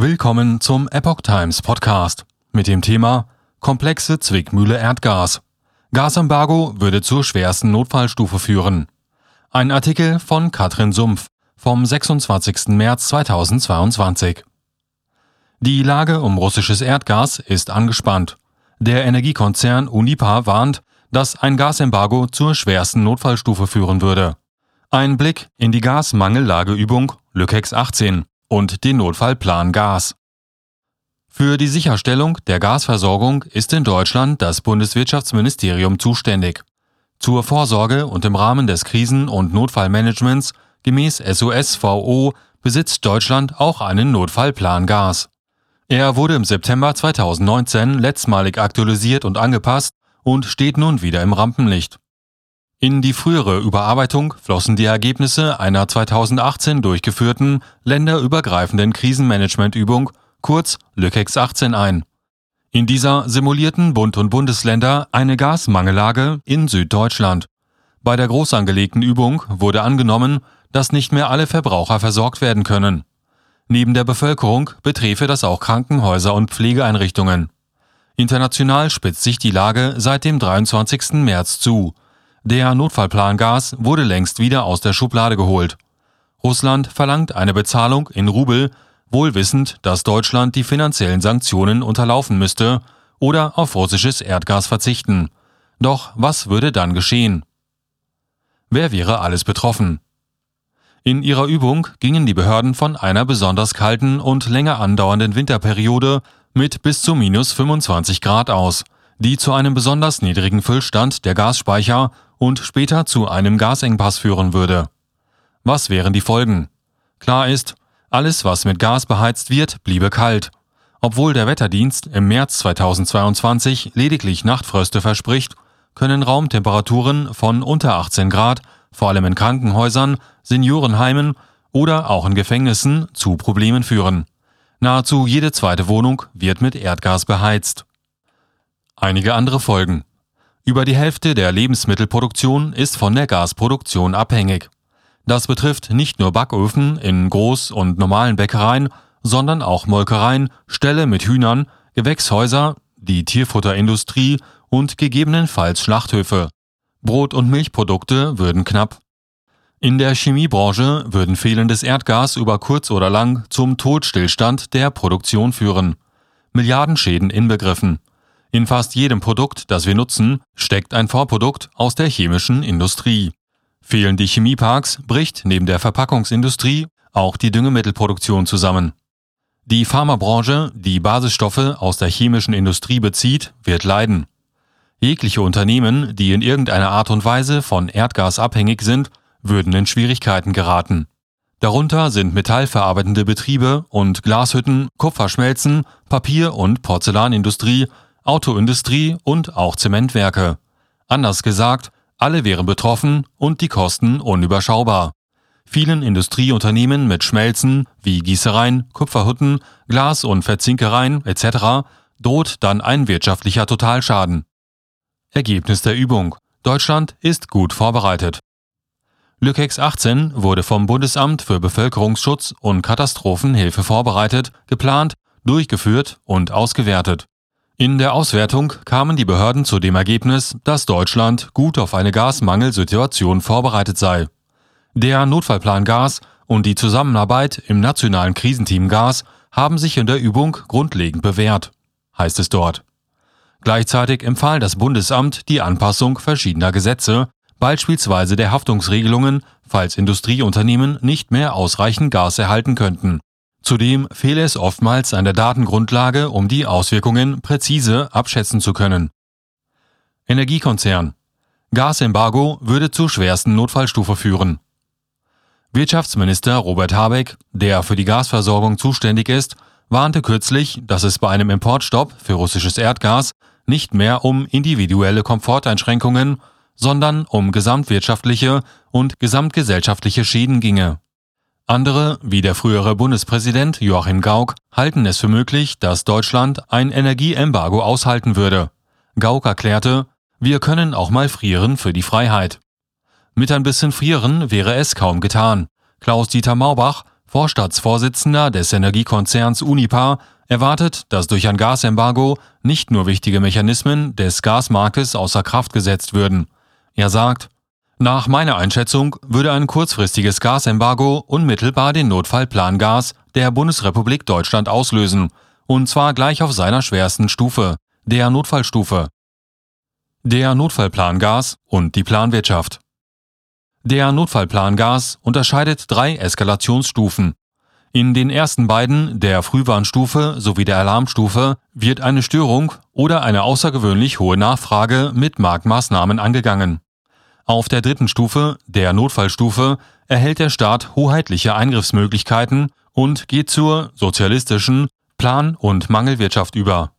Willkommen zum Epoch Times Podcast mit dem Thema Komplexe Zwickmühle Erdgas. Gasembargo würde zur schwersten Notfallstufe führen. Ein Artikel von Katrin Sumpf vom 26. März 2022. Die Lage um russisches Erdgas ist angespannt. Der Energiekonzern Unipa warnt, dass ein Gasembargo zur schwersten Notfallstufe führen würde. Ein Blick in die Gasmangellageübung Lückex 18 und den Notfallplan Gas. Für die Sicherstellung der Gasversorgung ist in Deutschland das Bundeswirtschaftsministerium zuständig. Zur Vorsorge und im Rahmen des Krisen- und Notfallmanagements gemäß SOSVO besitzt Deutschland auch einen Notfallplan Gas. Er wurde im September 2019 letztmalig aktualisiert und angepasst und steht nun wieder im Rampenlicht. In die frühere Überarbeitung flossen die Ergebnisse einer 2018 durchgeführten länderübergreifenden Krisenmanagementübung, kurz Lückex 18 ein. In dieser simulierten Bund und Bundesländer eine Gasmangellage in Süddeutschland. Bei der groß angelegten Übung wurde angenommen, dass nicht mehr alle Verbraucher versorgt werden können. Neben der Bevölkerung beträfe das auch Krankenhäuser und Pflegeeinrichtungen. International spitzt sich die Lage seit dem 23. März zu. Der Notfallplan Gas wurde längst wieder aus der Schublade geholt. Russland verlangt eine Bezahlung in Rubel, wohl wissend, dass Deutschland die finanziellen Sanktionen unterlaufen müsste oder auf russisches Erdgas verzichten. Doch was würde dann geschehen? Wer wäre alles betroffen? In ihrer Übung gingen die Behörden von einer besonders kalten und länger andauernden Winterperiode mit bis zu minus 25 Grad aus, die zu einem besonders niedrigen Füllstand der Gasspeicher und später zu einem Gasengpass führen würde. Was wären die Folgen? Klar ist, alles, was mit Gas beheizt wird, bliebe kalt. Obwohl der Wetterdienst im März 2022 lediglich Nachtfröste verspricht, können Raumtemperaturen von unter 18 Grad, vor allem in Krankenhäusern, Seniorenheimen oder auch in Gefängnissen, zu Problemen führen. Nahezu jede zweite Wohnung wird mit Erdgas beheizt. Einige andere Folgen. Über die Hälfte der Lebensmittelproduktion ist von der Gasproduktion abhängig. Das betrifft nicht nur Backöfen in Groß- und normalen Bäckereien, sondern auch Molkereien, Ställe mit Hühnern, Gewächshäuser, die Tierfutterindustrie und gegebenenfalls Schlachthöfe. Brot- und Milchprodukte würden knapp. In der Chemiebranche würden fehlendes Erdgas über kurz oder lang zum Todstillstand der Produktion führen. Milliardenschäden inbegriffen. In fast jedem Produkt, das wir nutzen, steckt ein Vorprodukt aus der chemischen Industrie. Fehlen die Chemieparks, bricht neben der Verpackungsindustrie auch die Düngemittelproduktion zusammen. Die Pharmabranche, die Basisstoffe aus der chemischen Industrie bezieht, wird leiden. Jegliche Unternehmen, die in irgendeiner Art und Weise von Erdgas abhängig sind, würden in Schwierigkeiten geraten. Darunter sind metallverarbeitende Betriebe und Glashütten, Kupferschmelzen, Papier- und Porzellanindustrie Autoindustrie und auch Zementwerke. Anders gesagt, alle wären betroffen und die Kosten unüberschaubar. Vielen Industrieunternehmen mit Schmelzen wie Gießereien, Kupferhütten, Glas- und Verzinkereien etc. droht dann ein wirtschaftlicher Totalschaden. Ergebnis der Übung. Deutschland ist gut vorbereitet. Lückex 18 wurde vom Bundesamt für Bevölkerungsschutz und Katastrophenhilfe vorbereitet, geplant, durchgeführt und ausgewertet. In der Auswertung kamen die Behörden zu dem Ergebnis, dass Deutschland gut auf eine Gasmangelsituation vorbereitet sei. Der Notfallplan Gas und die Zusammenarbeit im nationalen Krisenteam Gas haben sich in der Übung grundlegend bewährt, heißt es dort. Gleichzeitig empfahl das Bundesamt die Anpassung verschiedener Gesetze, beispielsweise der Haftungsregelungen, falls Industrieunternehmen nicht mehr ausreichend Gas erhalten könnten. Zudem fehle es oftmals an der Datengrundlage, um die Auswirkungen präzise abschätzen zu können. Energiekonzern Gasembargo würde zur schwersten Notfallstufe führen. Wirtschaftsminister Robert Habeck, der für die Gasversorgung zuständig ist, warnte kürzlich, dass es bei einem Importstopp für russisches Erdgas nicht mehr um individuelle Komforteinschränkungen, sondern um gesamtwirtschaftliche und gesamtgesellschaftliche Schäden ginge. Andere, wie der frühere Bundespräsident Joachim Gauck, halten es für möglich, dass Deutschland ein Energieembargo aushalten würde. Gauck erklärte, wir können auch mal frieren für die Freiheit. Mit ein bisschen frieren wäre es kaum getan. Klaus-Dieter Maubach, Vorstandsvorsitzender des Energiekonzerns Unipa, erwartet, dass durch ein Gasembargo nicht nur wichtige Mechanismen des Gasmarktes außer Kraft gesetzt würden. Er sagt, nach meiner Einschätzung würde ein kurzfristiges Gasembargo unmittelbar den Notfallplan Gas der Bundesrepublik Deutschland auslösen, und zwar gleich auf seiner schwersten Stufe, der Notfallstufe. Der Notfallplan Gas und die Planwirtschaft. Der Notfallplan Gas unterscheidet drei Eskalationsstufen. In den ersten beiden, der Frühwarnstufe sowie der Alarmstufe, wird eine Störung oder eine außergewöhnlich hohe Nachfrage mit Marktmaßnahmen angegangen. Auf der dritten Stufe, der Notfallstufe, erhält der Staat hoheitliche Eingriffsmöglichkeiten und geht zur sozialistischen Plan- und Mangelwirtschaft über.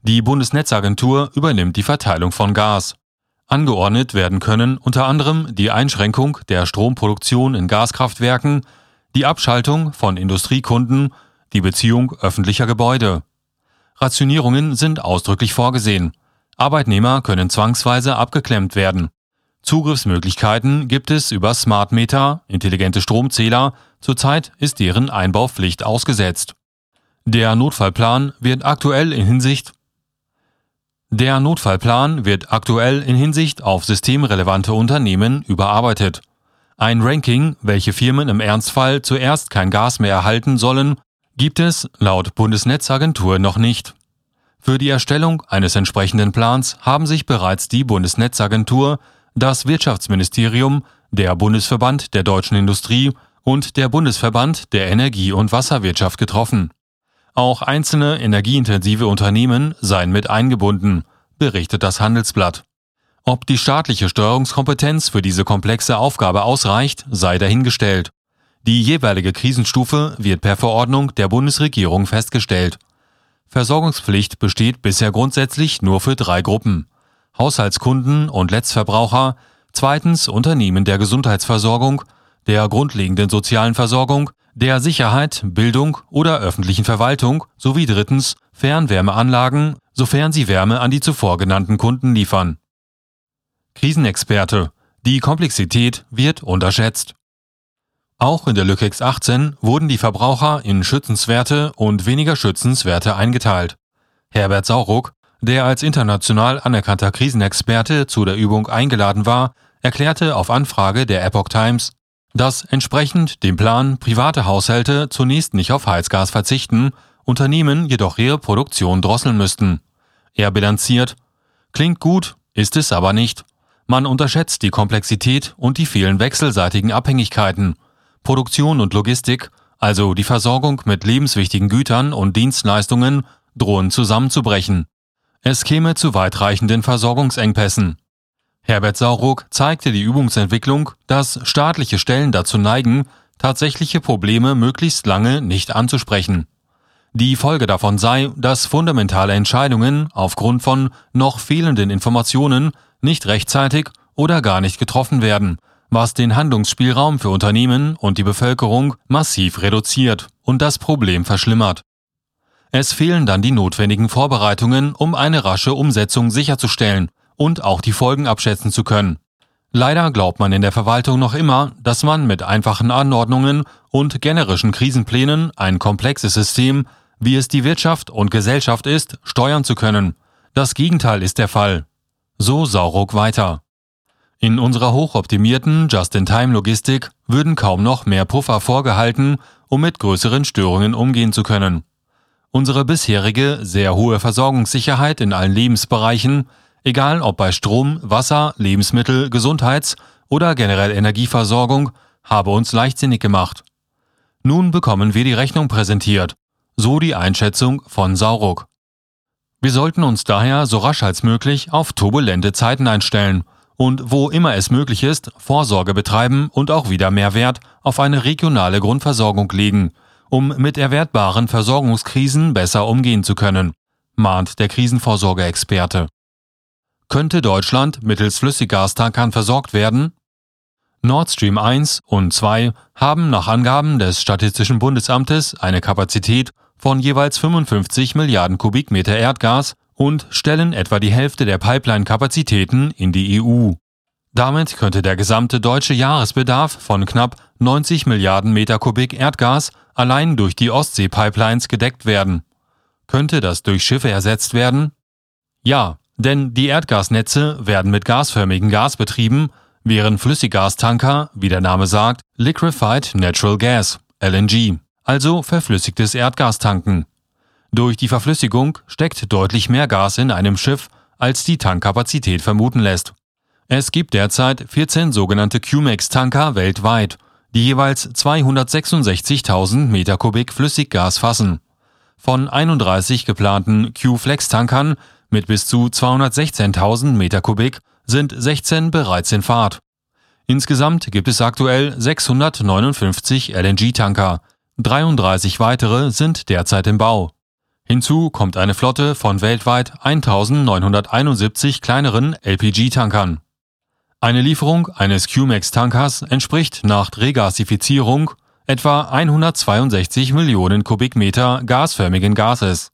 Die Bundesnetzagentur übernimmt die Verteilung von Gas. Angeordnet werden können unter anderem die Einschränkung der Stromproduktion in Gaskraftwerken, die Abschaltung von Industriekunden, die Beziehung öffentlicher Gebäude. Rationierungen sind ausdrücklich vorgesehen. Arbeitnehmer können zwangsweise abgeklemmt werden. Zugriffsmöglichkeiten gibt es über Smart Meter, intelligente Stromzähler, zurzeit ist deren Einbaupflicht ausgesetzt. Der Notfallplan wird aktuell in Hinsicht Der Notfallplan wird aktuell in Hinsicht auf systemrelevante Unternehmen überarbeitet. Ein Ranking, welche Firmen im Ernstfall zuerst kein Gas mehr erhalten sollen, gibt es laut Bundesnetzagentur noch nicht. Für die Erstellung eines entsprechenden Plans haben sich bereits die Bundesnetzagentur, das Wirtschaftsministerium, der Bundesverband der deutschen Industrie und der Bundesverband der Energie- und Wasserwirtschaft getroffen. Auch einzelne energieintensive Unternehmen seien mit eingebunden, berichtet das Handelsblatt. Ob die staatliche Steuerungskompetenz für diese komplexe Aufgabe ausreicht, sei dahingestellt. Die jeweilige Krisenstufe wird per Verordnung der Bundesregierung festgestellt. Versorgungspflicht besteht bisher grundsätzlich nur für drei Gruppen. Haushaltskunden und Letztverbraucher, zweitens Unternehmen der Gesundheitsversorgung, der grundlegenden sozialen Versorgung, der Sicherheit, Bildung oder öffentlichen Verwaltung sowie drittens Fernwärmeanlagen, sofern sie Wärme an die zuvor genannten Kunden liefern. Krisenexperte. Die Komplexität wird unterschätzt. Auch in der Lückex 18 wurden die Verbraucher in schützenswerte und weniger schützenswerte eingeteilt. Herbert Sauruck, der als international anerkannter Krisenexperte zu der Übung eingeladen war, erklärte auf Anfrage der Epoch Times, dass entsprechend dem Plan private Haushalte zunächst nicht auf Heizgas verzichten, Unternehmen jedoch ihre Produktion drosseln müssten. Er bilanziert, klingt gut, ist es aber nicht. Man unterschätzt die Komplexität und die vielen wechselseitigen Abhängigkeiten. Produktion und Logistik, also die Versorgung mit lebenswichtigen Gütern und Dienstleistungen, drohen zusammenzubrechen. Es käme zu weitreichenden Versorgungsengpässen. Herbert Sauruck zeigte die Übungsentwicklung, dass staatliche Stellen dazu neigen, tatsächliche Probleme möglichst lange nicht anzusprechen. Die Folge davon sei, dass fundamentale Entscheidungen aufgrund von noch fehlenden Informationen nicht rechtzeitig oder gar nicht getroffen werden, was den Handlungsspielraum für Unternehmen und die Bevölkerung massiv reduziert und das Problem verschlimmert. Es fehlen dann die notwendigen Vorbereitungen, um eine rasche Umsetzung sicherzustellen und auch die Folgen abschätzen zu können. Leider glaubt man in der Verwaltung noch immer, dass man mit einfachen Anordnungen und generischen Krisenplänen ein komplexes System, wie es die Wirtschaft und Gesellschaft ist, steuern zu können. Das Gegenteil ist der Fall. So Sauruck weiter. In unserer hochoptimierten Just-in-Time-Logistik würden kaum noch mehr Puffer vorgehalten, um mit größeren Störungen umgehen zu können. Unsere bisherige sehr hohe Versorgungssicherheit in allen Lebensbereichen, egal ob bei Strom, Wasser, Lebensmittel, Gesundheits- oder generell Energieversorgung, habe uns leichtsinnig gemacht. Nun bekommen wir die Rechnung präsentiert, so die Einschätzung von Sauruck. Wir sollten uns daher so rasch als möglich auf turbulente Zeiten einstellen und wo immer es möglich ist, Vorsorge betreiben und auch wieder mehr Wert auf eine regionale Grundversorgung legen, um mit erwertbaren Versorgungskrisen besser umgehen zu können, mahnt der Krisenvorsorgeexperte. Könnte Deutschland mittels Flüssiggastankern versorgt werden? Nord Stream 1 und 2 haben nach Angaben des Statistischen Bundesamtes eine Kapazität von jeweils 55 Milliarden Kubikmeter Erdgas und stellen etwa die Hälfte der Pipeline-Kapazitäten in die EU. Damit könnte der gesamte deutsche Jahresbedarf von knapp 90 Milliarden Meter Kubik Erdgas allein durch die Ostsee-Pipelines gedeckt werden. Könnte das durch Schiffe ersetzt werden? Ja, denn die Erdgasnetze werden mit gasförmigen Gas betrieben, während Flüssiggastanker, wie der Name sagt, Liquefied Natural Gas, LNG, also verflüssigtes Erdgas tanken. Durch die Verflüssigung steckt deutlich mehr Gas in einem Schiff, als die Tankkapazität vermuten lässt. Es gibt derzeit 14 sogenannte QMAX-Tanker weltweit, die jeweils 266.000 Meter Kubik Flüssiggas fassen. Von 31 geplanten Q-Flex-Tankern mit bis zu 216.000 Meter Kubik sind 16 bereits in Fahrt. Insgesamt gibt es aktuell 659 LNG-Tanker, 33 weitere sind derzeit im Bau. Hinzu kommt eine Flotte von weltweit 1971 kleineren LPG-Tankern. Eine Lieferung eines QMAX-Tankers entspricht nach Regasifizierung etwa 162 Millionen Kubikmeter gasförmigen Gases.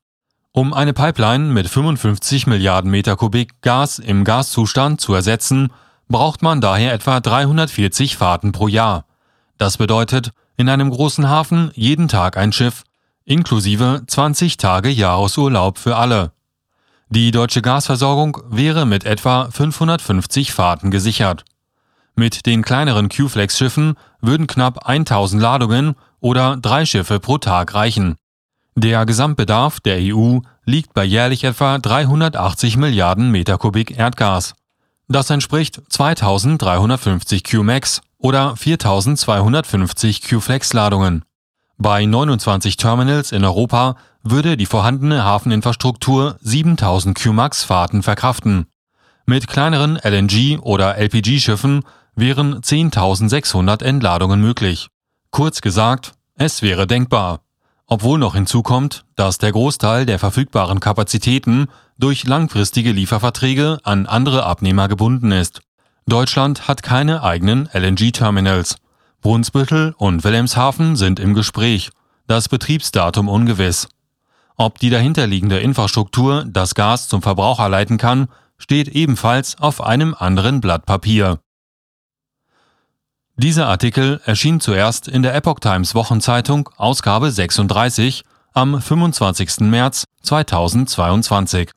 Um eine Pipeline mit 55 Milliarden Meter Kubik Gas im Gaszustand zu ersetzen, braucht man daher etwa 340 Fahrten pro Jahr. Das bedeutet, in einem großen Hafen jeden Tag ein Schiff, inklusive 20 Tage Jahresurlaub für alle. Die deutsche Gasversorgung wäre mit etwa 550 Fahrten gesichert. Mit den kleineren Q-Flex-Schiffen würden knapp 1000 Ladungen oder drei Schiffe pro Tag reichen. Der Gesamtbedarf der EU liegt bei jährlich etwa 380 Milliarden Meter Kubik Erdgas. Das entspricht 2350 Q-Max oder 4250 Q-Flex-Ladungen. Bei 29 Terminals in Europa würde die vorhandene Hafeninfrastruktur 7000 Qmax-Fahrten verkraften. Mit kleineren LNG- oder LPG-Schiffen wären 10.600 Entladungen möglich. Kurz gesagt, es wäre denkbar. Obwohl noch hinzukommt, dass der Großteil der verfügbaren Kapazitäten durch langfristige Lieferverträge an andere Abnehmer gebunden ist. Deutschland hat keine eigenen LNG-Terminals. Brunsbüttel und Wilhelmshaven sind im Gespräch, das Betriebsdatum ungewiss. Ob die dahinterliegende Infrastruktur das Gas zum Verbraucher leiten kann, steht ebenfalls auf einem anderen Blatt Papier. Dieser Artikel erschien zuerst in der Epoch Times Wochenzeitung Ausgabe 36 am 25. März 2022.